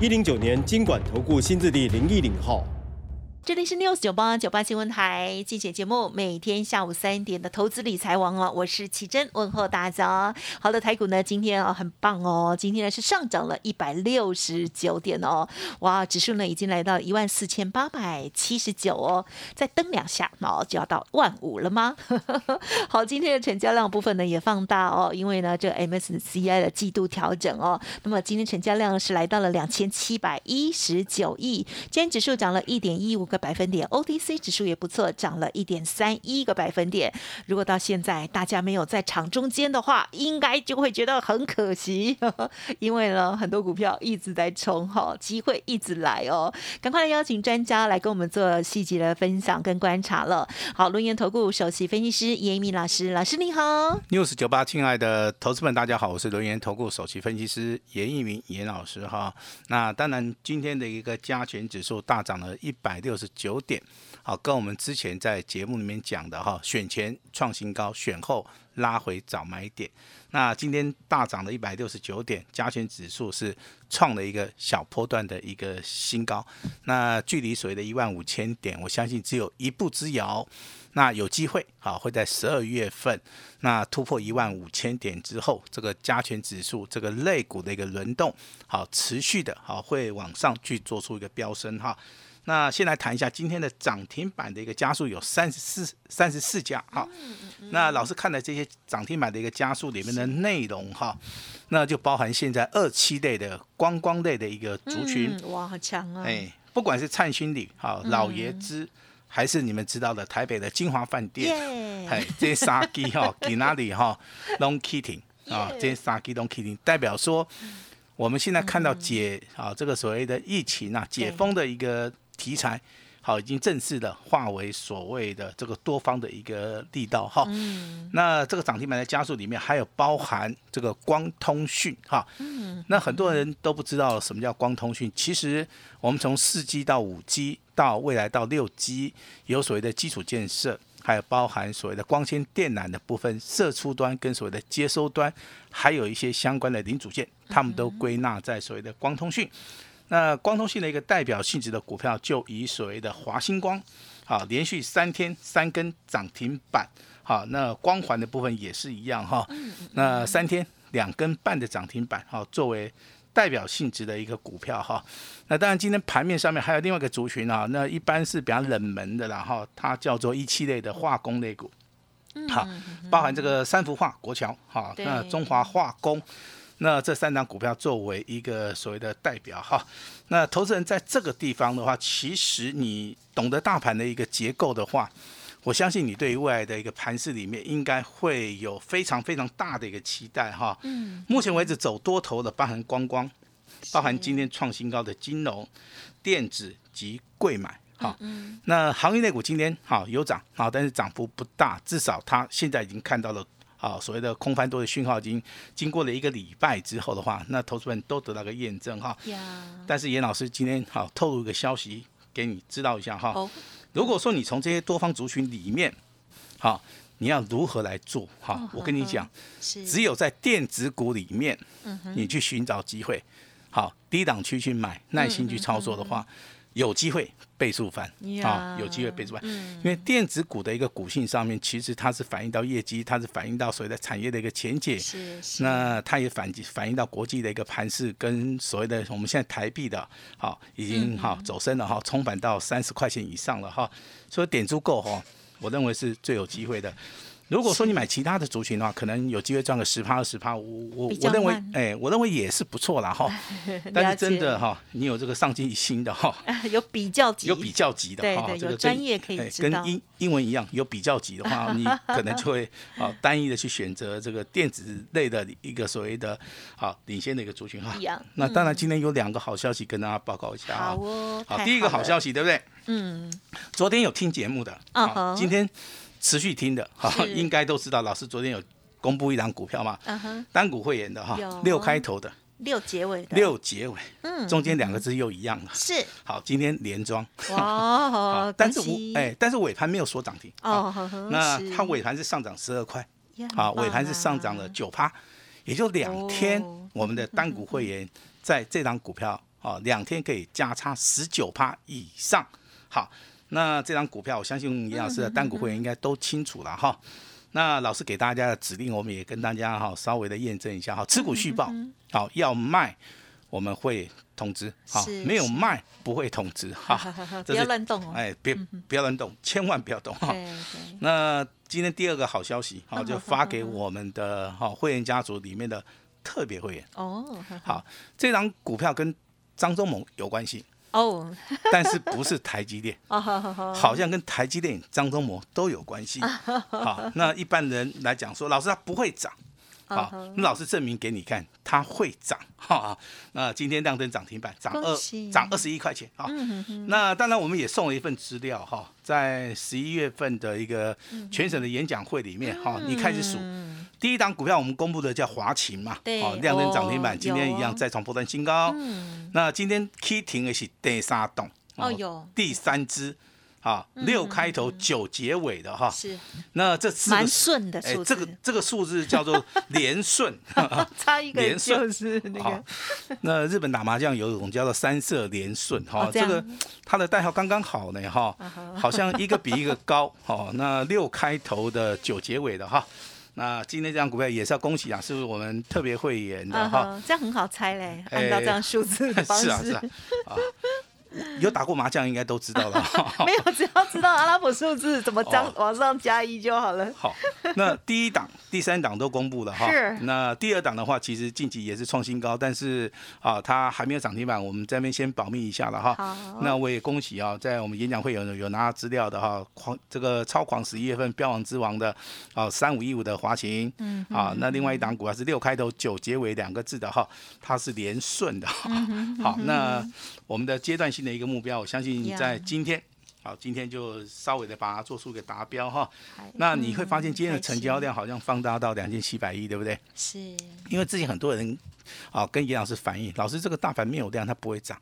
一零九年经管投顾新字第零一零号。这里是 News 九八九八新闻台，精选节目，每天下午三点的投资理财王哦，我是奇珍，问候大家。好的，台股呢今天啊很棒哦，今天呢是上涨了一百六十九点哦，哇，指数呢已经来到一万四千八百七十九哦，再蹬两下哦就要到万五了吗？好，今天的成交量部分呢也放大哦，因为呢这 MSCI 的季度调整哦，那么今天成交量是来到了两千七百一十九亿，今天指数涨了一点一五。个百分点，OTC 指数也不错，涨了一点三一个百分点。如果到现在大家没有在场中间的话，应该就会觉得很可惜，因为呢很多股票一直在冲哈，机会一直来哦。赶快来邀请专家来跟我们做细节的分享跟观察了。好，轮研投顾首席分析师严一鸣老师，老师你好。news 九八，亲爱的投资们，大家好，我是轮研投顾首席分析师严一鸣严老师哈。那当然，今天的一个加权指数大涨了一百六十。是九点，好，跟我们之前在节目里面讲的哈，选前创新高，选后拉回早买点。那今天大涨了一百六十九点，加权指数是创了一个小波段的一个新高。那距离所谓的一万五千点，我相信只有一步之遥。那有机会好，会在十二月份那突破一万五千点之后，这个加权指数这个类股的一个轮动，好，持续的好会往上去做出一个飙升哈。那先来谈一下今天的涨停板的一个加速有三十四三十四家哈，那老师看的这些涨停板的一个加速里面的内容哈，那就包含现在二期类的观光类的一个族群，哇，好强啊！哎，不管是灿星里哈老爷子，还是你们知道的台北的金华饭店，哎，这些杀鸡哈 给哪里哈 long kitting 啊，这些杀鸡 long kitting 代表说，我们现在看到解啊这个所谓的疫情啊解封的一个。题材好，已经正式的化为所谓的这个多方的一个力道哈。嗯。那这个涨停板的加速里面还有包含这个光通讯哈。嗯。那很多人都不知道什么叫光通讯，其实我们从四 G 到五 G 到未来到六 G，有所谓的基础建设，还有包含所谓的光纤电缆的部分，射出端跟所谓的接收端，还有一些相关的零组件，他们都归纳在所谓的光通讯。那光通信的一个代表性质的股票，就以所谓的华星光，好，连续三天三根涨停板，好，那光环的部分也是一样哈，那三天两根半的涨停板，好，作为代表性质的一个股票哈。那当然今天盘面上面还有另外一个族群啊，那一般是比较冷门的，然后它叫做一期类的化工类股，好，包含这个三幅画、国桥，好，那中华化工。那这三张股票作为一个所谓的代表哈，那投资人在这个地方的话，其实你懂得大盘的一个结构的话，我相信你对于未来的一个盘势里面应该会有非常非常大的一个期待哈。嗯。目前为止走多头的，包含光光，包含今天创新高的金融、电子及贵买哈。嗯。那行业类股今天好有涨好，但是涨幅不大，至少它现在已经看到了。啊，所谓的空翻多的讯号已经经过了一个礼拜之后的话，那投资人都得到个验证哈。但是严老师今天好透露一个消息给你知道一下哈。如果说你从这些多方族群里面，好，你要如何来做哈？我跟你讲，只有在电子股里面，你去寻找机会，好，低档区去买，耐心去操作的话。有机会倍数翻啊，有机会倍数翻，因为电子股的一个股性上面，其实它是反映到业绩，它是反映到所谓的产业的一个前景，是那它也反反映到国际的一个盘势，跟所谓的我们现在台币的，好已经哈走升了哈，冲反到三十块钱以上了哈，所以点足够哈，我认为是最有机会的。如果说你买其他的族群的话，可能有机会赚个十趴二十趴，我我我认为慢，哎，我认为也是不错啦哈。但是真的哈，你有这个上进心的哈，有比较级，有比较级的哈，这个专业可以跟英英文一样，有比较级的话，你可能就会 啊单一的去选择这个电子类的一个所谓的啊领先的一个族群哈。那当然今天有两个好消息跟大家报告一下啊好。第一个好消息对不对？嗯，昨天有听节目的，好嗯今天持续听的，哈，是应该都知道，老师昨天有公布一档股票嘛，嗯哼，单股会员的哈，六开头的，六结尾的，六结尾，嗯中间两个字又一样了。是。好，今天连庄，哇 好，，但是我哎，但是尾盘没有说涨停，哦，那它尾盘是上涨十二块，好，尾棒盘是上涨了啊九趴，也就两天哦，我们的 单股会员在这档股票啊，两天可以加差十九趴以上。好，那这张股票，我相信严老师的单股会员应该都清楚了哈。那老师给大家的指令，我们也跟大家哈稍微的验证一下哈，持股续报，好要卖我们会通知，好是没有卖不会通知哈。不要乱动哦，哎，别不要乱动，千万不要动哈。那今天第二个好消息，好 就发给我们的哈会员家族里面的特别会员。哦，好，这张股票跟张忠谋有关系，哦，但是不是台积电，哦，好好好，好像跟台积电、张忠谋都有关系。好，那一般人来讲说，老师他不会涨。好，那老师证明给你看，它会涨哈。那今天亮灯涨停板，涨二涨二十一块钱啊。那当然我们也送了一份资料哈，在十一月份的一个全省的演讲会里面哈，你开始数。第一档股票我们公布的叫华勤嘛，对哦，亮灯涨停哦板，今天一样再创波段新高。嗯，那今天 K 停的是第三档，哦有。第三只，啊，六开头九结尾的哈。是。那这四顺的哎数，字，这个这个数字叫做 连顺。差一个连顺。是那个，那日本打麻将有一种叫做三色连顺哈，这个它的代号刚刚好呢哈，好像一个比一个高哦。那六开头的九结尾的哈，那今天这张股票也是要恭喜啊，是我们特别会员的这样很好猜嘞，哎按照这样数字的方是啊是啊，有打过麻将应该都知道了。哈没有，只要知道阿拉伯数字怎么张哦往上加一就好了。好，那第一档、第三档都公布了哈。是那第二档的话，其实近期也是创新高，但是啊，它还没有涨停板，我们这边先保密一下了哈。好那我也恭喜啊，在我们演讲会有有拿到资料的哈，狂这个超狂十一月份标王之王的啊三五一五的华勤，嗯，啊，那另外一档股票是六开头九结尾两个字的哈，它是连顺的哈。好，那我们的阶段性的一个目标，我相信在今天。好，今天就稍微的把它做出个达标哈。那你会发现今天的成交量好像放大到两千七百亿，对不对？是因为之前很多人啊跟严老师反映，老师这个大盘没有量，它不会涨。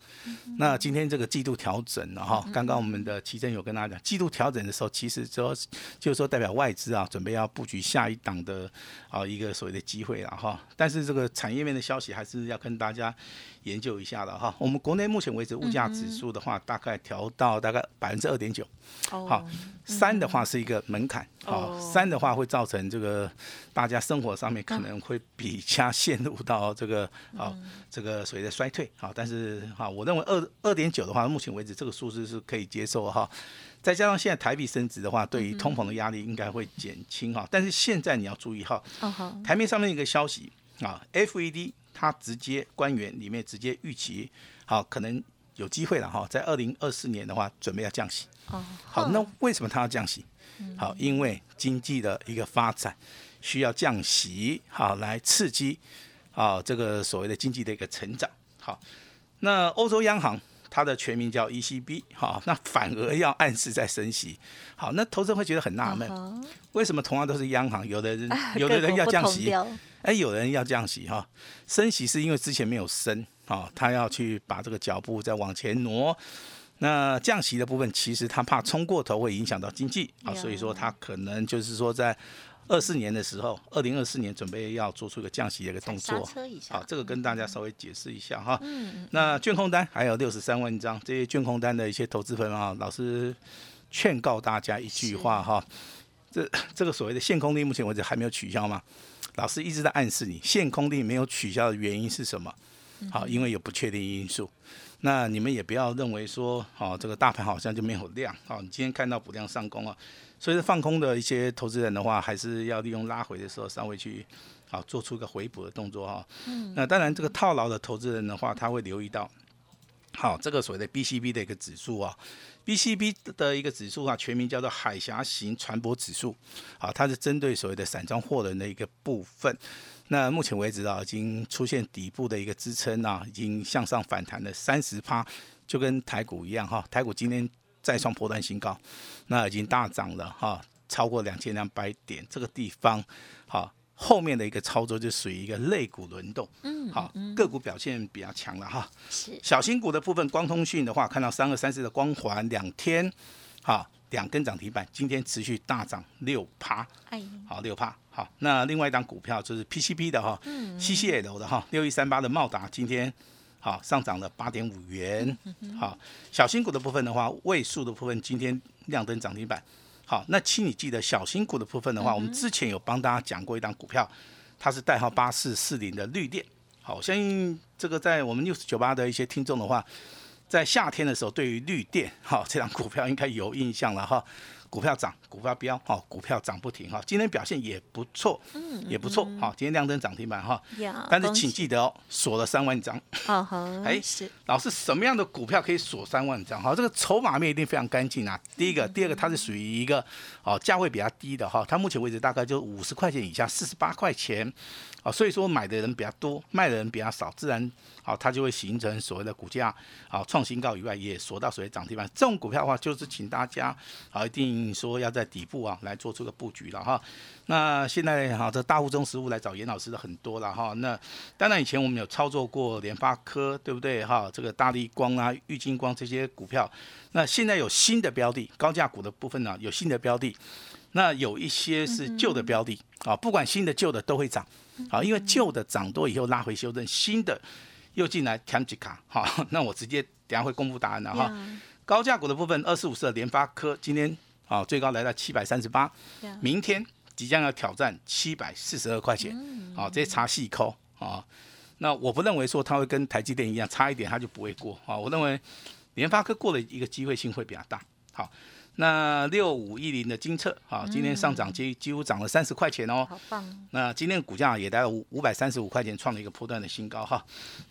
那今天这个季度调整了哈，刚刚我们的奇珍有跟大家讲，季度调整的时候，其实说就是说代表外资啊准备要布局下一档的啊一个所谓的机会了哈。但是这个产业面的消息还是要跟大家研究一下了哈。我们国内目前为止物价指数的话，大概调到大概百分之二点九。哦好，三的话是一个门槛，好、哦三的话会造成这个大家生活上面可能会比较陷入到这个好、这个所谓的衰退，好，但是哈，我认为二二点九的话，目前为止这个数字是可以接受哈。再加上现在台币升值的话，对于通膨的压力应该会减轻哈。但是现在你要注意哈，台面上面一个消息啊，FED 它直接官员里面直接预期，好，可能有机会了哈，在二零二四年的话，准备要降息。哦好，那为什么他要降息？好，因为经济的一个发展需要降息，好来刺激啊这个所谓的经济的一个成长。好，那欧洲央行它的全名叫 ECB，好，那反而要暗示在升息。好，那投资人会觉得很纳闷，嗯为什么同样都是央行，有的人有的人要降息，哎，有人要降息哈，升息是因为之前没有升啊，他要去把这个脚步再往前挪。那降息的部分，其实他怕冲过头会影响到经济啊，所以说他可能就是说在二四年的时候，二零二四年准备要做出一个降息的一个动作好，这个跟大家稍微解释一下哈。嗯那券空单还有六十三万张，这些券空单的一些投资朋友啊，老师劝告大家一句话哈，这这个所谓的限空令，目前为止还没有取消吗？老师一直在暗示你，限空令没有取消的原因是什么？好，因为有不确定因素。那你们也不要认为说，哦，这个大盘好像就没有量，哦，你今天看到补量上攻啊，所以放空的一些投资人的话，还是要利用拉回的时候稍微去，好做出一个回补的动作哈。嗯。那当然，这个套牢的投资人的话，他会留意到，好，这个所谓的 BCB 的一个指数啊，BCB 的一个指数啊，全名叫做海峡型船舶指数，好，它是针对所谓的散装货轮的一个部分。那目前为止啊，已经出现底部的一个支撑啊，已经向上反弹了三十趴，就跟台股一样哈。台股今天再创破断新高，那已经大涨了哈，超过两千两百点。这个地方好，后面的一个操作就属于一个类股轮动，嗯，好，个股表现比较强了哈。是小新股的部分，光通讯的话，看到三二三四的光环两天，好。两根涨停板，今天持续大涨六趴，好六趴，好。那另外一档股票就是 PCB 的哈嗯，CCL 的哈，六一三八的茂达，今天好上涨了八点五元，好。小新股的部分的话，位数的部分今天亮灯涨停板，好。那请你记得小新股的部分的话，我们之前有帮大家讲过一档股票，它是代号八四四零的绿电，好，相信这个在我们 news 九八的一些听众的话。在夏天的时候，对于绿电哈这张股票应该有印象了哈。股票涨，股票飙，哈，股票涨不停哈。今天表现也不错，嗯，也不错，好，今天亮灯涨停板哈。但是请记得哦，锁了三万张。哦好。哎，是。老师，什么样的股票可以锁三万张？哈，这个筹码面一定非常干净啊。第一个，第二个，它是属于一个哦价位比较低的哈。它目前为止大概就五十块钱以下，四十八块钱。啊，所以说买的人比较多，卖的人比较少，自然好它就会形成所谓的股价好创新高以外，也锁到所谓涨停板。这种股票的话，就是请大家好一定说要在底部啊来做出个布局了哈。那现在哈这大户中实物来找严老师的很多了哈。那当然以前我们有操作过联发科，对不对哈？这个大力光啊、玉金光这些股票，那现在有新的标的，高价股的部分呢有新的标的，那有一些是旧的标的啊，不管新的旧的都会涨。好，因为旧的涨多以后拉回修正，新的又进来填几卡，好，那我直接等下会公布答案了哈。高价股的部分，二四五四的联发科今天啊最高来到七百三十八，明天即将要挑战七百四十二块钱，好，这些差细抠啊。那我不认为说它会跟台积电一样差一点它就不会过啊，我认为联发科过的一个机会性会比较大，好。那六五一零的金策，啊，今天上涨几几乎涨了三十块钱哦，好棒。那今天股价也达到五五百三十五块钱，创了一个波段的新高哈。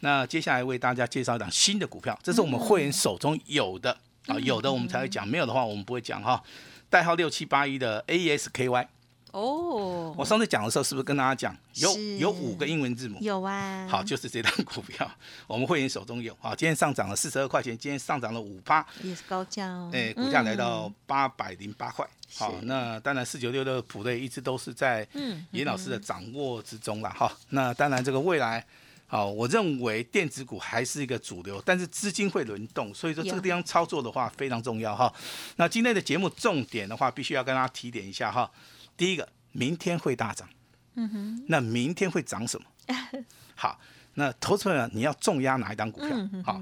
那接下来为大家介绍一档新的股票，这是我们会员手中有的啊，有的我们才会讲，没有的话我们不会讲哈。代号六七八一的 ASKY。哦，我上次讲的时候是不是跟大家讲有有五个英文字母？有啊。好，就是这张股票，我们会员手中有。好，今天上涨了四十二块钱，今天上涨了五八，也是高价哦。哎，股价来到八百零八块。好，那当然四九六的普瑞一直都是在严老师的掌握之中了哈。那当然这个未来，好，我认为电子股还是一个主流，但是资金会轮动，所以说这个地方操作的话非常重要哈。那今天的节目重点的话，必须要跟大家提点一下哈。第一个，明天会大涨，嗯哼，那明天会涨什么？好，那投资人你要重压哪一档股票？好，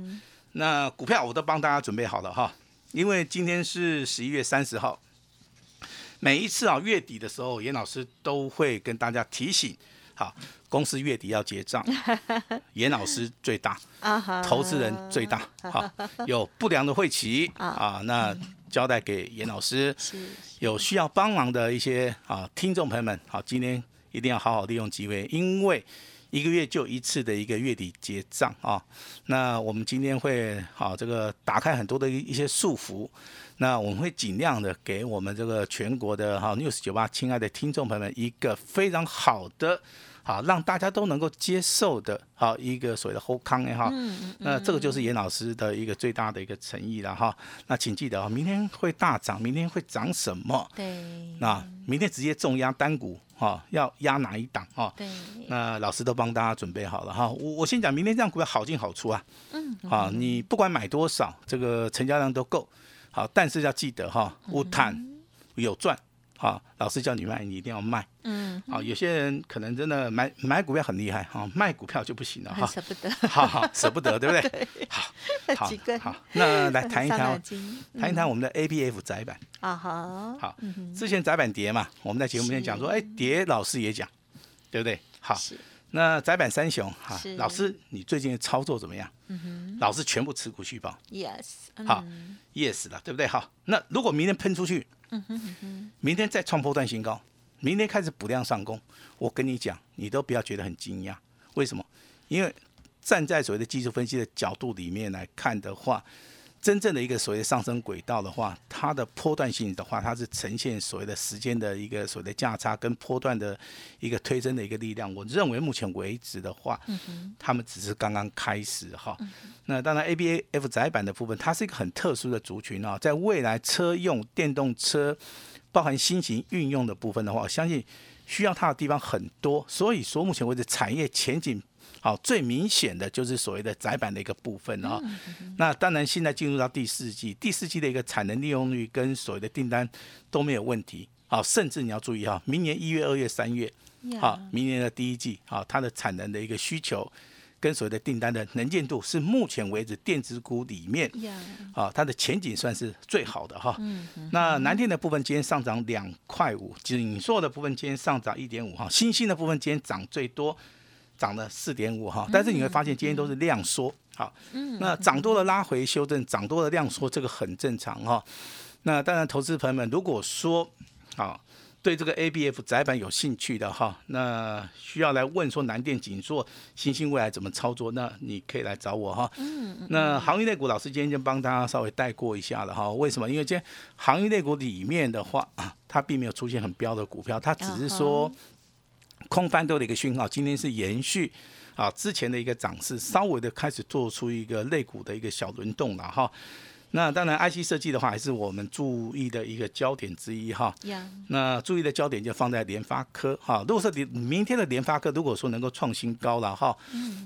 那股票我都帮大家准备好了哈，因为今天是十一月三十号，每一次啊月底的时候，严老师都会跟大家提醒，好，公司月底要结账，严老师最大，投资人最大，好，有不良的会期啊，那。交代给严老师，有需要帮忙的一些啊听众朋友们，好，今天一定要好好利用机会，因为一个月就一次的一个月底结账啊。那我们今天会好这个打开很多的一些束缚，那我们会尽量的给我们这个全国的哈 news 九八亲爱的听众朋友们一个非常好的。好，让大家都能够接受的，好一个所谓的后康哎哈，那这个就是严老师的一个最大的一个诚意了哈。那请记得啊，明天会大涨，明天会涨什么？对，那明天直接重压单股哈，要压哪一档哈？对，那老师都帮大家准备好了哈。我我先讲，明天这样股票好进好出啊。嗯，啊，你不管买多少，这个成交量都够。好，但是要记得哈，无碳有赚。好，老师叫你卖，你一定要卖。嗯，好，有些人可能真的买买股票很厉害，哈，卖股票就不行了，哈，舍不得，好好舍不得，对不对？好，好，好，那来谈一谈，谈一谈我们的 A B F 窄板。啊好，好，之前窄板跌嘛，我们在节目里面讲说，哎，跌老师也讲，对不对？好，那窄板三雄哈是，老师你最近的操作怎么样？老师全部持股续报，yes，好嗯，yes 了，对不对？好，那如果明天喷出去，嗯哼嗯哼，明天再创破段新高，明天开始补量上攻，我跟你讲，你都不要觉得很惊讶。为什么？因为站在所谓的技术分析的角度里面来看的话，真正的一个所谓的上升轨道的话，它的波段性的话，它是呈现所谓的时间的一个所谓的价差跟波段的一个推升的一个力量。我认为目前为止的话，他们只是刚刚开始哈。那当然，A B A F 窄板的部分，它是一个很特殊的族群啊，在未来车用电动车，包含新型运用的部分的话，我相信需要它的地方很多，所以说目前为止产业前景。好，最明显的就是所谓的窄板的一个部分啊、那当然，现在进入到第四季，第四季的一个产能利用率跟所谓的订单都没有问题。好，甚至你要注意哈，明年一月、二月、三月，好，明年的第一季，好，它的产能的一个需求跟所谓的订单的能见度，是目前为止电子股里面呀，啊，它的前景算是最好的哈。那南电的部分今天上涨两块五，锦硕的部分今天上涨一点五哈，新兴的部分今天涨最多，涨了四点五哈。但是你会发现今天都是量缩，好，那涨多了拉回修正，涨多了量缩，这个很正常哈。那当然，投资朋友们如果说啊。对这个 ABF 窄板有兴趣的哈，那需要来问说南电、锦硕、新兴未来怎么操作，那你可以来找我哈。那航运类股老师今天就帮大家稍微带过一下了哈。为什么？因为今天航运类股里面的话，啊它并没有出现很标的股票，它只是说空翻多的一个讯号，今天是延续啊之前的一个涨势，稍微的开始做出一个类股的一个小轮动了哈。那当然，IC 设计的话，还是我们注意的一个焦点之一哈。呀，那注意的焦点就放在联发科哈。如果说联明天的联发科如果说能够创新高了哈，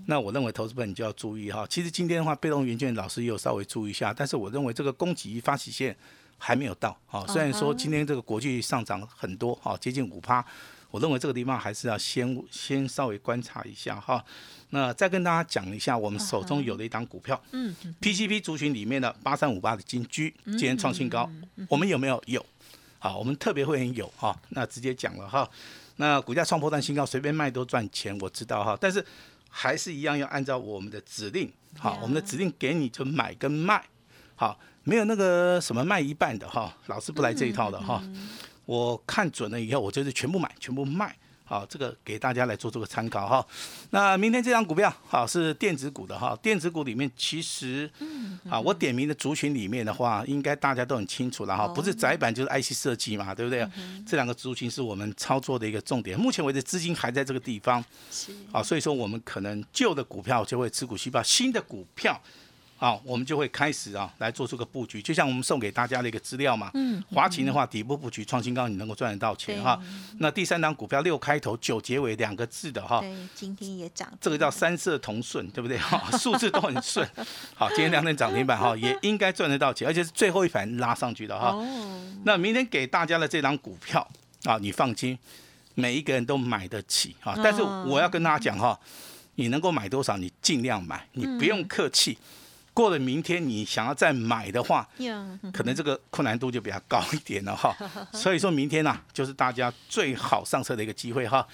那我认为投资本你就要注意哈。其实今天的话，被动元件老师也有稍微注意一下，但是我认为这个供给发起线还没有到啊。虽然说今天这个国际上涨很多哈，接近五趴，我认为这个地方还是要先先稍微观察一下哈。那再跟大家讲一下，我们手中有的一档股票，嗯 PCP 族群里面的八三五八的金居今天创新高，我们有没有？有。好，我们特别会员有哈，那直接讲了哈。那股价创破断新高，随便卖都赚钱，我知道哈。但是还是一样要按照我们的指令，好，我们的指令给你就买跟卖，好，没有那个什么卖一半的哈，老师不来这一套的哈。我看准了以后，我就是全部买，全部卖。好，这个给大家来做这个参考哈。那明天这张股票好是电子股的哈，电子股里面其实，啊，我点名的族群里面的话，应该大家都很清楚了哈，不是窄板就是 IC 设计嘛，对不对？这两个族群是我们操作的一个重点。目前为止资金还在这个地方，是，啊，所以说我们可能旧的股票就会持股续报，新的股票。啊，我们就会开始啊来做出个布局，就像我们送给大家的一个资料嘛。嗯，华勤的话，底部布局创新高，你能够赚得到钱哈。那第三档股票六开头九结尾两个字的哈，对，今天也涨，这个叫三色同顺，对不对？哈，数字都很顺。好，今天两天涨停板哈，也应该赚得到钱，而且是最后一盘拉上去的哈。哦，那明天给大家的这档股票啊，你放心，每一个人都买得起啊。但是我要跟大家讲哈，你能够买多少，你尽量买，你不用客气。过了明天，你想要再买的话，可能这个困难度就比较高一点了哈。所以说明天呢、就是大家最好上车的一个机会哈。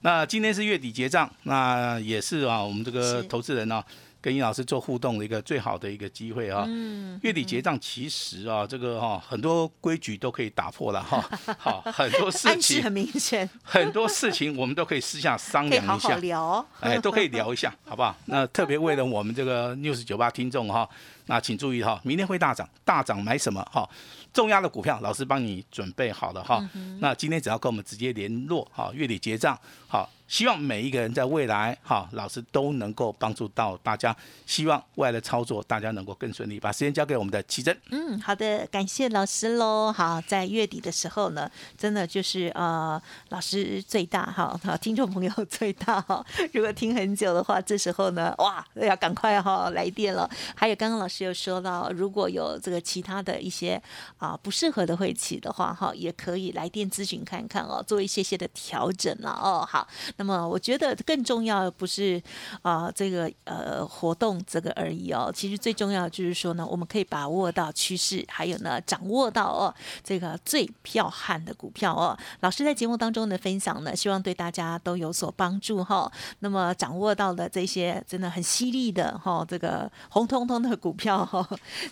那今天是月底结账，那也是啊，我们这个投资人呢、跟殷老师做互动的一个最好的一个机会啊。嗯，月底结账其实啊，这个哈、很多规矩都可以打破了哈。好，很多事情很明显，很多事情我们都可以私下商量一下好。聊，哎，都可以聊一下，好不好？那特别为了我们这个 news 九八听众哈，那请注意哈，明天会大涨，大涨买什么哈？重压的股票，老师帮你准备好了哈。那今天只要跟我们直接联络哈，月底结账好。希望每一个人在未来哈，老师都能够帮助到大家。希望未来的操作大家能够更顺利。把时间交给我们的奇珍。嗯，好的，感谢老师喽。好，在月底的时候呢，真的就是呃，老师最大哈，好，听众朋友最大哈。如果听很久的话，这时候呢，哇，要赶快哈来电了。还有刚刚老师有说到，如果有这个其他的一些啊不适合的会期的话哈，也可以来电咨询看看哦，做一些些的调整了哦。好，那么我觉得更重要的不是啊这个呃活动这个而已哦，其实最重要就是说呢，我们可以把握到趋势，还有呢掌握到哦这个最彪悍的股票哦。老师在节目当中的分享呢，希望对大家都有所帮助哈。那么掌握到的这些真的很犀利的哈，这个红彤彤的股票哈，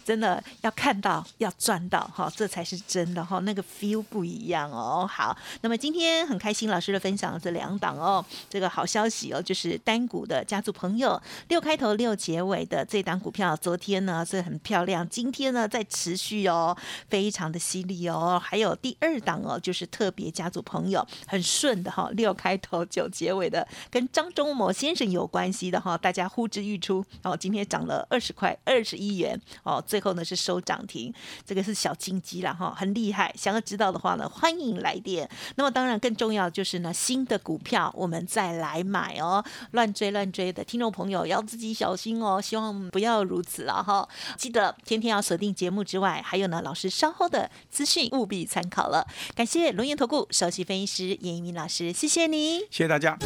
真的要看到要赚到哈，这才是真的哈，那个 feel 不一样哦。好，那么今天很开心老师的分享这两档哦，哦这个好消息哦，就是单股的家族朋友六开头六结尾的这档股票，昨天呢是很漂亮，今天呢在持续哦，非常的犀利哦。还有第二档哦，就是特别家族朋友很顺的哈，六开头九结尾的，跟张忠谋先生有关系的哈，大家呼之欲出哦。今天涨了二十块二十一元哦，最后呢是收涨停，这个是小金鸡了哈，很厉害。想要知道的话呢，欢迎来电。那么当然更重要就是呢，新的股票我们再来买哦，乱追乱追的听众朋友要自己小心哦，希望不要如此了哈。记得天天要锁定节目之外，还有呢，老师稍后的资讯务必参考了。感谢龙岩投顾首席分析师严一鸣老师，谢谢你，谢谢大家。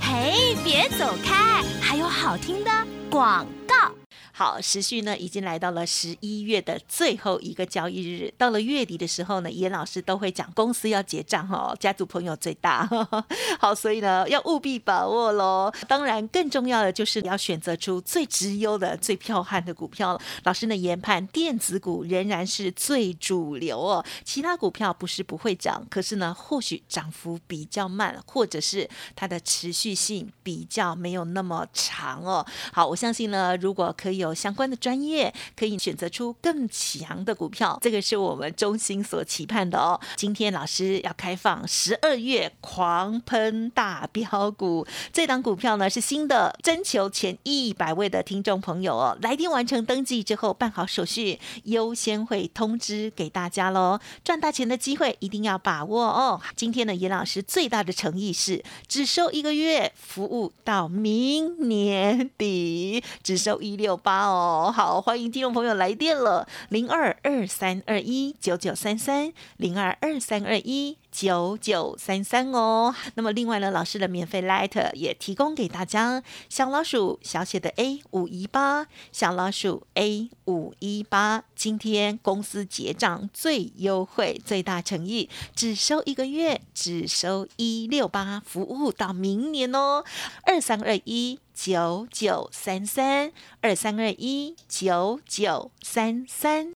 嘿，别走开，还有好听的广告。好，时序呢已经来到了十一月的最后一个交易日，到了月底的时候呢，严老师都会讲公司要结账哈，家族朋友最大。好，所以呢要务必把握喽。当然，更重要的就是要选择出最直优的、最彪悍的股票了。老师呢研判，电子股仍然是最主流哦，其他股票不是不会涨，可是呢或许涨幅比较慢，或者是它的持续性比较没有那么长哦。好，我相信呢，如果可以有相关的专业可以选择出更强的股票，这个是我们衷心所期盼的哦。今天老师要开放十二月狂喷大标股，这档股票呢是新的，征求前一百位的听众朋友哦，来电完成登记之后办好手续，优先会通知给大家喽。赚大钱的机会一定要把握哦。今天呢，严老师最大的诚意是只收一个月，服务到明年底，只收一六八。哦，好，欢迎听众朋友来电了，零二二三二一九九三三，零二二三二一九九三三哦。那么另外呢，老师的免费 Light 也提供给大家，小老鼠小写的 A 五一八，小老鼠 A 五一八，今天公司结账最优惠，最大诚意，只收一个月，只收一六八，服务到明年哦，二三二一。九九三三二三二一九九三三。